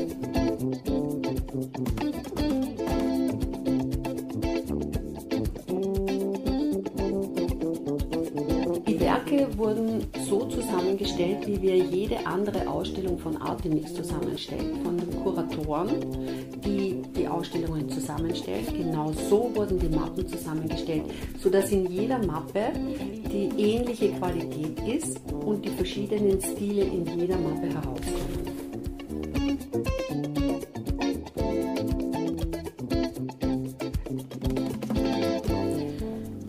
Speaker 2: Werke wurden so zusammengestellt, wie wir jede andere Ausstellung von Artemix zusammenstellen. Von den Kuratoren, die die Ausstellungen zusammenstellen. Genau so wurden die Mappen zusammengestellt, sodass in jeder Mappe die ähnliche Qualität ist und die verschiedenen Stile in jeder Mappe herauskommen.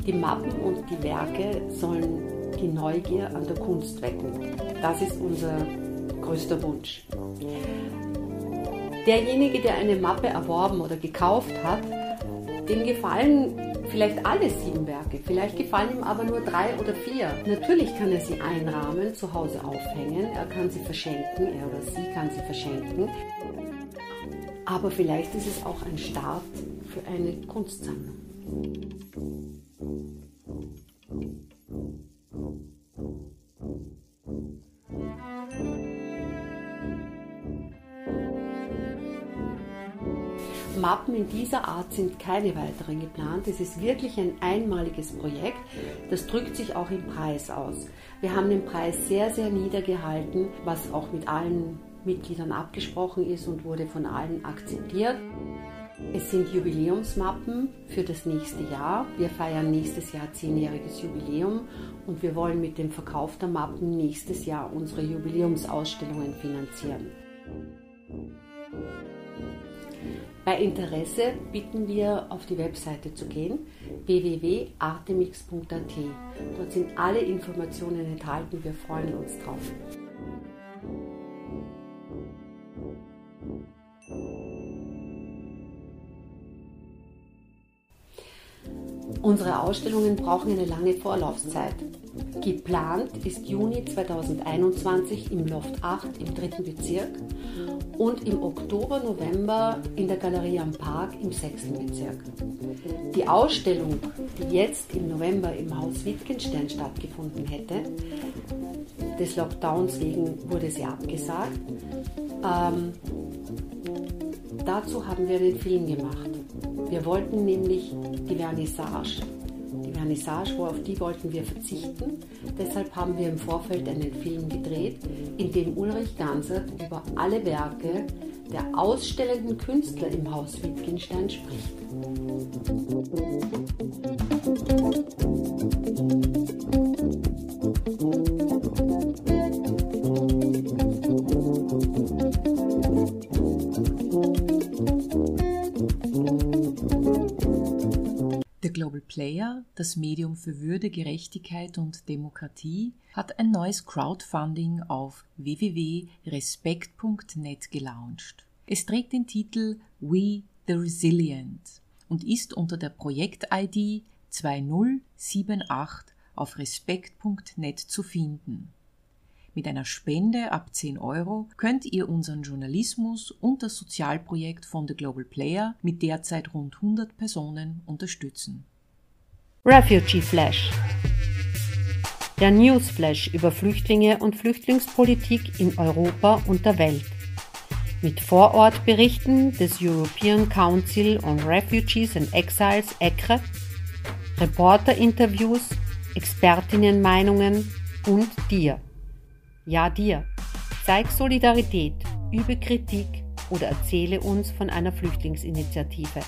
Speaker 2: Die Mappen und die Werke sollen die Neugier an der Kunst wecken. Das ist unser größter Wunsch. Derjenige, der eine Mappe erworben oder gekauft hat, dem gefallen vielleicht alle sieben Werke, vielleicht gefallen ihm aber nur drei oder vier. Natürlich kann er sie einrahmen, zu Hause aufhängen, er kann sie verschenken, er oder sie kann sie verschenken. Aber vielleicht ist es auch ein Start für eine Kunstsammlung. Mappen in dieser Art sind keine weiteren geplant. Es ist wirklich ein einmaliges Projekt. Das drückt sich auch im Preis aus. Wir haben den Preis sehr, sehr niedergehalten, was auch mit allen Mitgliedern abgesprochen ist und wurde von allen akzeptiert. Es sind Jubiläumsmappen für das nächste Jahr. Wir feiern nächstes Jahr zehnjähriges Jubiläum und wir wollen mit dem Verkauf der Mappen nächstes Jahr unsere Jubiläumsausstellungen finanzieren. Bei Interesse bitten wir auf die Webseite zu gehen www.artemix.at. Dort sind alle Informationen enthalten. Wir freuen uns drauf. Unsere Ausstellungen brauchen eine lange Vorlaufzeit. Geplant ist Juni 2021 im Loft 8 im dritten Bezirk und im Oktober, November in der Galerie am Park im sechsten Bezirk. Die Ausstellung, die jetzt im November im Haus Wittgenstein stattgefunden hätte, des Lockdowns wegen wurde sie abgesagt. Ähm, dazu haben wir den Film gemacht. Wir wollten nämlich die Vernissage, die Vernissage, auf die wollten wir verzichten. Deshalb haben wir im Vorfeld einen Film gedreht, in dem Ulrich Gansert über alle Werke der ausstellenden Künstler im Haus Wittgenstein spricht.
Speaker 1: Player, das Medium für Würde, Gerechtigkeit und Demokratie, hat ein neues Crowdfunding auf www.respekt.net gelauncht. Es trägt den Titel We the Resilient und ist unter der Projekt-ID 2078 auf respekt.net zu finden. Mit einer Spende ab 10 Euro könnt ihr unseren Journalismus und das Sozialprojekt von The Global Player mit derzeit rund 100 Personen unterstützen.
Speaker 2: Refugee Flash Der Newsflash über Flüchtlinge und Flüchtlingspolitik in Europa und der Welt. Mit Vorortberichten des European Council on Refugees and Exiles ECRE, Reporterinterviews, Expertinnenmeinungen und dir. Ja, dir. Zeig Solidarität, übe Kritik oder erzähle uns von einer Flüchtlingsinitiative.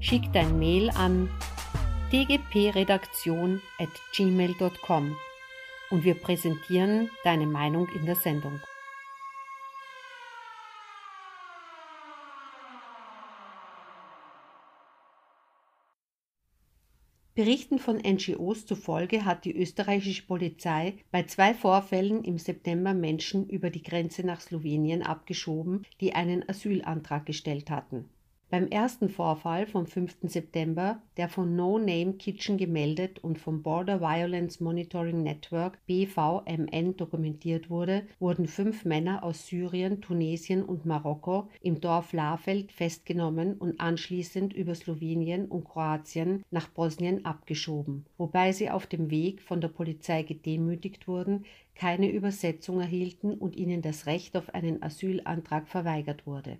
Speaker 2: Schick dein Mail an dgpredaktion at gmail.com und wir präsentieren deine Meinung in der Sendung. Berichten von NGOs zufolge hat die österreichische Polizei bei zwei Vorfällen im September Menschen über die Grenze nach Slowenien abgeschoben, die einen Asylantrag gestellt hatten beim ersten Vorfall vom 5. September, der von No Name Kitchen gemeldet und vom Border Violence Monitoring Network BVMN dokumentiert wurde, wurden fünf Männer aus Syrien, Tunesien und Marokko im Dorf Lafeld festgenommen und anschließend über Slowenien und Kroatien nach Bosnien abgeschoben, wobei sie auf dem Weg von der Polizei gedemütigt wurden, keine Übersetzung erhielten und ihnen das Recht auf einen Asylantrag verweigert wurde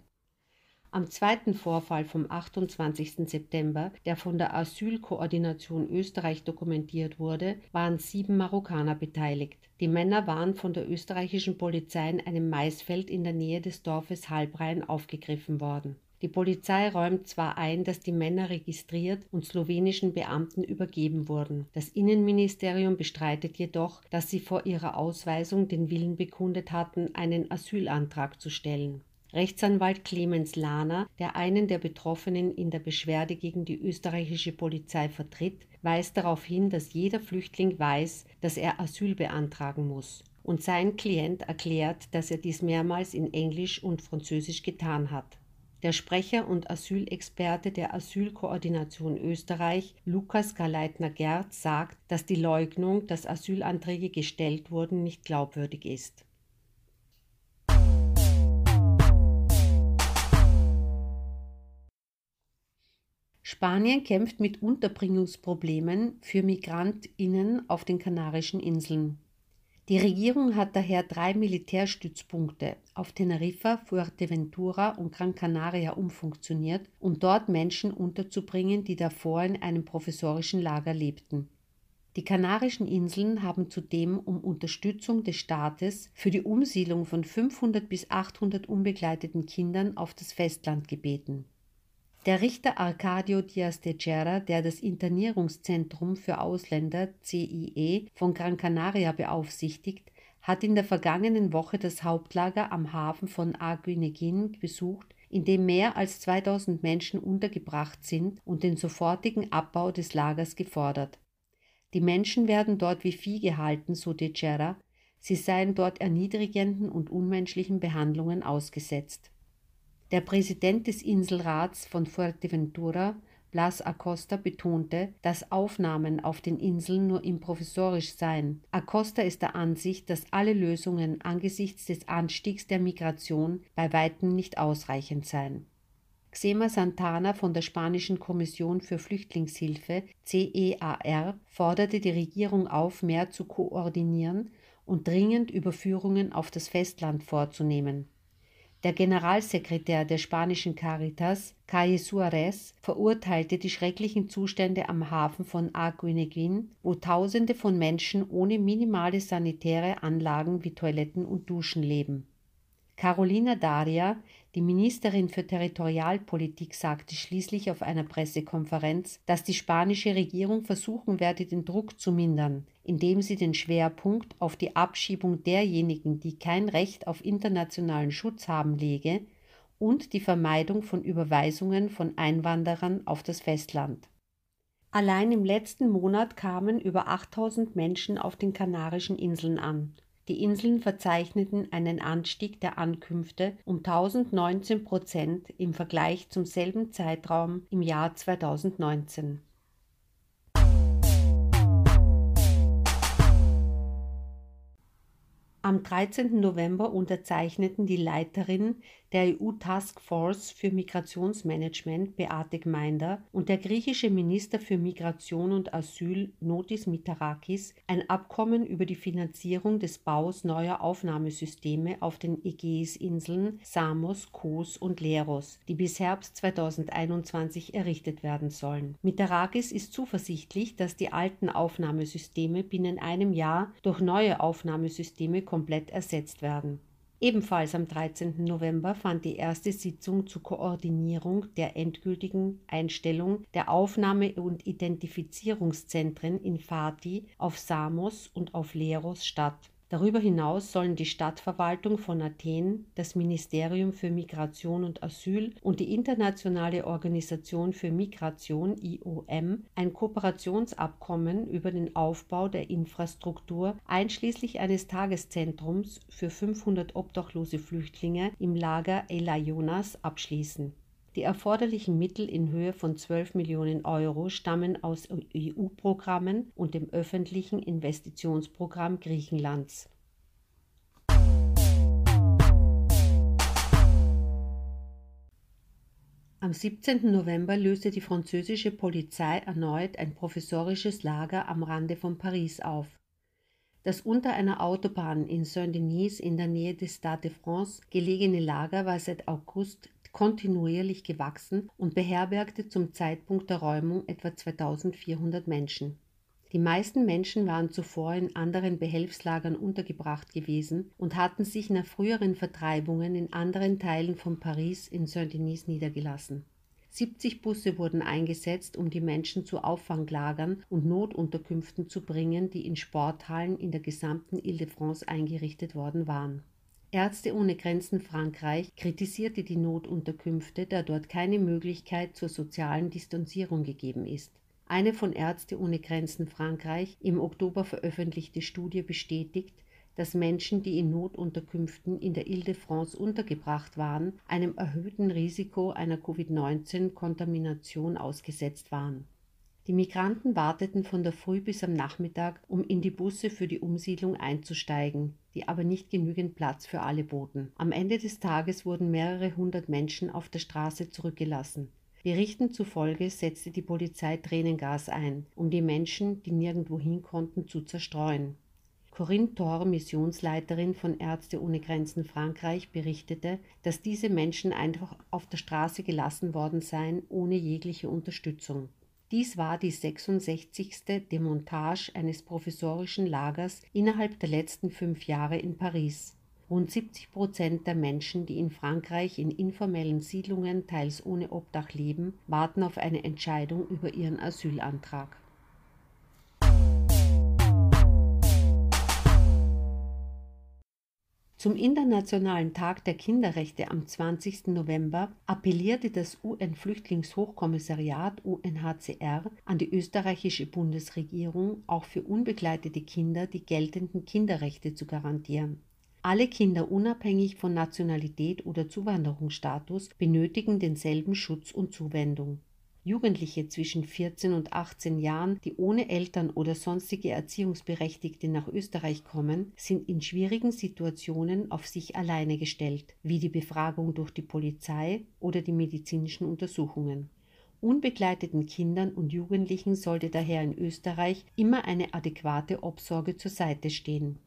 Speaker 2: am zweiten Vorfall vom 28. September, der von der Asylkoordination Österreich dokumentiert wurde, waren sieben Marokkaner beteiligt. Die Männer waren von der österreichischen Polizei in einem Maisfeld in der Nähe des Dorfes Halbrein aufgegriffen worden. Die Polizei räumt zwar ein, dass die Männer registriert und slowenischen Beamten übergeben wurden. Das Innenministerium bestreitet jedoch, dass sie vor ihrer Ausweisung den Willen bekundet hatten, einen Asylantrag zu stellen. Rechtsanwalt Clemens Lahner, der einen der Betroffenen in der Beschwerde gegen die österreichische Polizei vertritt, weist darauf hin, dass jeder Flüchtling weiß, dass er Asyl beantragen muss. Und sein Klient erklärt, dass er dies mehrmals in Englisch und Französisch getan hat. Der Sprecher und Asylexperte der Asylkoordination Österreich, Lukas Galeitner-Gerd, sagt, dass die Leugnung, dass Asylanträge gestellt wurden, nicht glaubwürdig ist. Spanien kämpft mit Unterbringungsproblemen für Migrantinnen auf den Kanarischen Inseln. Die Regierung hat daher drei Militärstützpunkte auf Teneriffa, Fuerteventura und Gran Canaria umfunktioniert, um dort Menschen unterzubringen, die davor in einem professorischen Lager lebten. Die Kanarischen Inseln haben zudem um Unterstützung des Staates für die Umsiedlung von 500 bis 800 unbegleiteten Kindern auf das Festland gebeten. Der Richter Arcadio Diaz de Gera, der das Internierungszentrum für Ausländer CIE von Gran Canaria beaufsichtigt, hat in der vergangenen Woche das Hauptlager am Hafen von Aguineguin besucht, in dem mehr als 2000 Menschen untergebracht sind und den sofortigen Abbau des Lagers gefordert. Die Menschen werden dort wie Vieh gehalten, so de Gera, sie seien dort erniedrigenden und unmenschlichen Behandlungen ausgesetzt. Der Präsident des Inselrats von Fuerteventura, Blas Acosta, betonte, dass Aufnahmen auf den Inseln nur improvisorisch seien. Acosta ist der Ansicht, dass alle Lösungen angesichts des Anstiegs der Migration bei weitem nicht ausreichend seien. Xema Santana von der Spanischen Kommission für Flüchtlingshilfe CEAR forderte die Regierung auf, mehr zu koordinieren und dringend Überführungen auf das Festland vorzunehmen. Der Generalsekretär der spanischen Caritas, Calle Suarez, verurteilte die schrecklichen Zustände am Hafen von Arguineguin, wo Tausende von Menschen ohne minimale sanitäre Anlagen wie Toiletten und Duschen leben. Carolina Daria, die Ministerin für Territorialpolitik sagte schließlich auf einer Pressekonferenz, dass die spanische Regierung versuchen werde, den Druck zu mindern, indem sie den Schwerpunkt auf die Abschiebung derjenigen, die kein Recht auf internationalen Schutz haben, lege und die Vermeidung von Überweisungen von Einwanderern auf das Festland. Allein im letzten Monat kamen über 8000 Menschen auf den Kanarischen Inseln an. Die Inseln verzeichneten einen Anstieg der Ankünfte um 1019 Prozent im Vergleich zum selben Zeitraum im Jahr 2019. Am 13. November unterzeichneten die Leiterin der EU-Taskforce für Migrationsmanagement Beate Gmeinder und der griechische Minister für Migration und Asyl Notis Mitarakis ein Abkommen über die Finanzierung des Baus neuer Aufnahmesysteme auf den Ägäisinseln Samos, Kos und Leros, die bis Herbst 2021 errichtet werden sollen. Mitarakis ist zuversichtlich, dass die alten Aufnahmesysteme binnen einem Jahr durch neue Aufnahmesysteme komplett ersetzt werden. Ebenfalls am 13. November fand die erste Sitzung zur Koordinierung der endgültigen Einstellung der Aufnahme- und Identifizierungszentren in Fati, auf Samos und auf Leros statt. Darüber hinaus sollen die Stadtverwaltung von Athen, das Ministerium für Migration und Asyl und die Internationale Organisation für Migration IOM ein Kooperationsabkommen über den Aufbau der Infrastruktur einschließlich eines Tageszentrums für 500 obdachlose Flüchtlinge im Lager Elaionas abschließen. Die erforderlichen Mittel in Höhe von 12 Millionen Euro stammen aus EU-Programmen und dem öffentlichen Investitionsprogramm Griechenlands. Am 17. November löste die französische Polizei erneut ein provisorisches Lager am Rande von Paris auf. Das unter einer Autobahn in Saint-Denis in der Nähe des Stade de France gelegene Lager war seit August kontinuierlich gewachsen und beherbergte zum Zeitpunkt der Räumung etwa 2400 Menschen. Die meisten Menschen waren zuvor in anderen Behelfslagern untergebracht gewesen und hatten sich nach früheren Vertreibungen in anderen Teilen von Paris in Saint-Denis niedergelassen. 70 Busse wurden eingesetzt, um die Menschen zu Auffanglagern und Notunterkünften zu bringen, die in Sporthallen in der gesamten Ile-de-France eingerichtet worden waren. Ärzte ohne Grenzen Frankreich kritisierte die Notunterkünfte, da dort keine Möglichkeit zur sozialen Distanzierung gegeben ist. Eine von Ärzte ohne Grenzen Frankreich im Oktober veröffentlichte Studie bestätigt, dass Menschen, die in Notunterkünften in der Ile-de-France untergebracht waren, einem erhöhten Risiko einer Covid-19-Kontamination ausgesetzt waren. Die Migranten warteten von der Früh bis am Nachmittag, um in die Busse für die Umsiedlung einzusteigen, die aber nicht genügend Platz für alle boten. Am Ende des Tages wurden mehrere hundert Menschen auf der Straße zurückgelassen. Berichten zufolge setzte die Polizei Tränengas ein, um die Menschen, die nirgendwo hin konnten, zu zerstreuen. Corinne Thor, Missionsleiterin von Ärzte ohne Grenzen Frankreich, berichtete, dass diese Menschen einfach auf der Straße gelassen worden seien, ohne jegliche Unterstützung. Dies war die 66. Demontage eines provisorischen Lagers innerhalb der letzten fünf Jahre in Paris. Rund 70 Prozent der Menschen, die in Frankreich in informellen Siedlungen teils ohne Obdach leben, warten auf eine Entscheidung über ihren Asylantrag. Zum Internationalen Tag der Kinderrechte am 20. November appellierte das UN-Flüchtlingshochkommissariat UNHCR an die österreichische Bundesregierung, auch für unbegleitete Kinder die geltenden Kinderrechte zu garantieren. Alle Kinder unabhängig von Nationalität oder Zuwanderungsstatus benötigen denselben Schutz und Zuwendung. Jugendliche zwischen 14 und 18 Jahren, die ohne Eltern oder sonstige Erziehungsberechtigte nach Österreich kommen, sind in schwierigen Situationen auf sich alleine gestellt, wie die Befragung durch die Polizei oder die medizinischen Untersuchungen. Unbegleiteten Kindern und Jugendlichen sollte daher in Österreich immer eine adäquate Obsorge zur Seite stehen.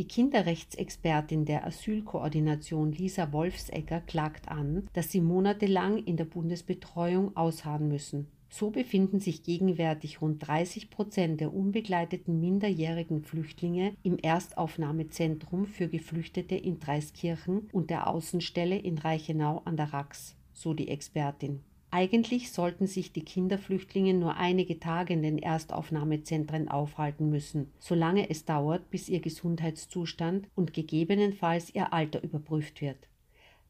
Speaker 2: Die Kinderrechtsexpertin der Asylkoordination Lisa Wolfsegger klagt an, dass sie monatelang in der Bundesbetreuung ausharren müssen. So befinden sich gegenwärtig rund 30 Prozent der unbegleiteten minderjährigen Flüchtlinge im Erstaufnahmezentrum für Geflüchtete in Dreiskirchen und der Außenstelle in Reichenau an der Rax, so die Expertin. Eigentlich sollten sich die Kinderflüchtlinge nur einige Tage in den Erstaufnahmezentren aufhalten müssen, solange es dauert, bis ihr Gesundheitszustand und gegebenenfalls ihr Alter überprüft wird.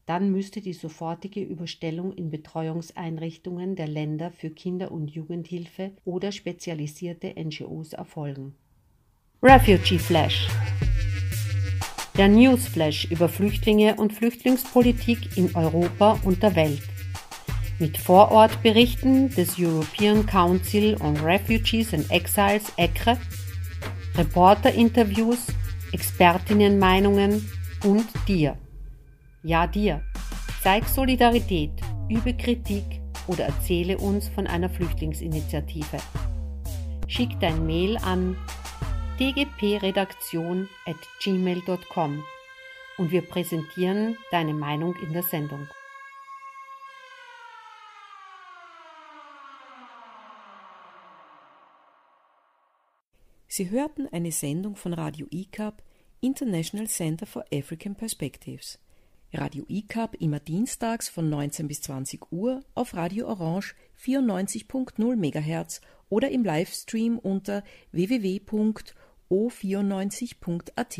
Speaker 2: Dann müsste die sofortige Überstellung in Betreuungseinrichtungen der Länder für Kinder- und Jugendhilfe oder spezialisierte NGOs erfolgen. Refugee Flash Der Newsflash über Flüchtlinge und Flüchtlingspolitik in Europa und der Welt mit Vorortberichten des European Council on Refugees and Exiles ECRE, Reporterinterviews, Expertinnenmeinungen und dir. Ja, dir. Zeig Solidarität, übe Kritik oder erzähle uns von einer Flüchtlingsinitiative. Schick dein Mail an dgpredaktion at gmail.com und wir präsentieren deine Meinung in der Sendung.
Speaker 6: Sie hörten eine Sendung von Radio ICAP, International Center for African Perspectives. Radio ICAP immer dienstags von 19 bis 20 Uhr auf Radio Orange 94.0 MHz oder im Livestream unter www.org.at. o94.at.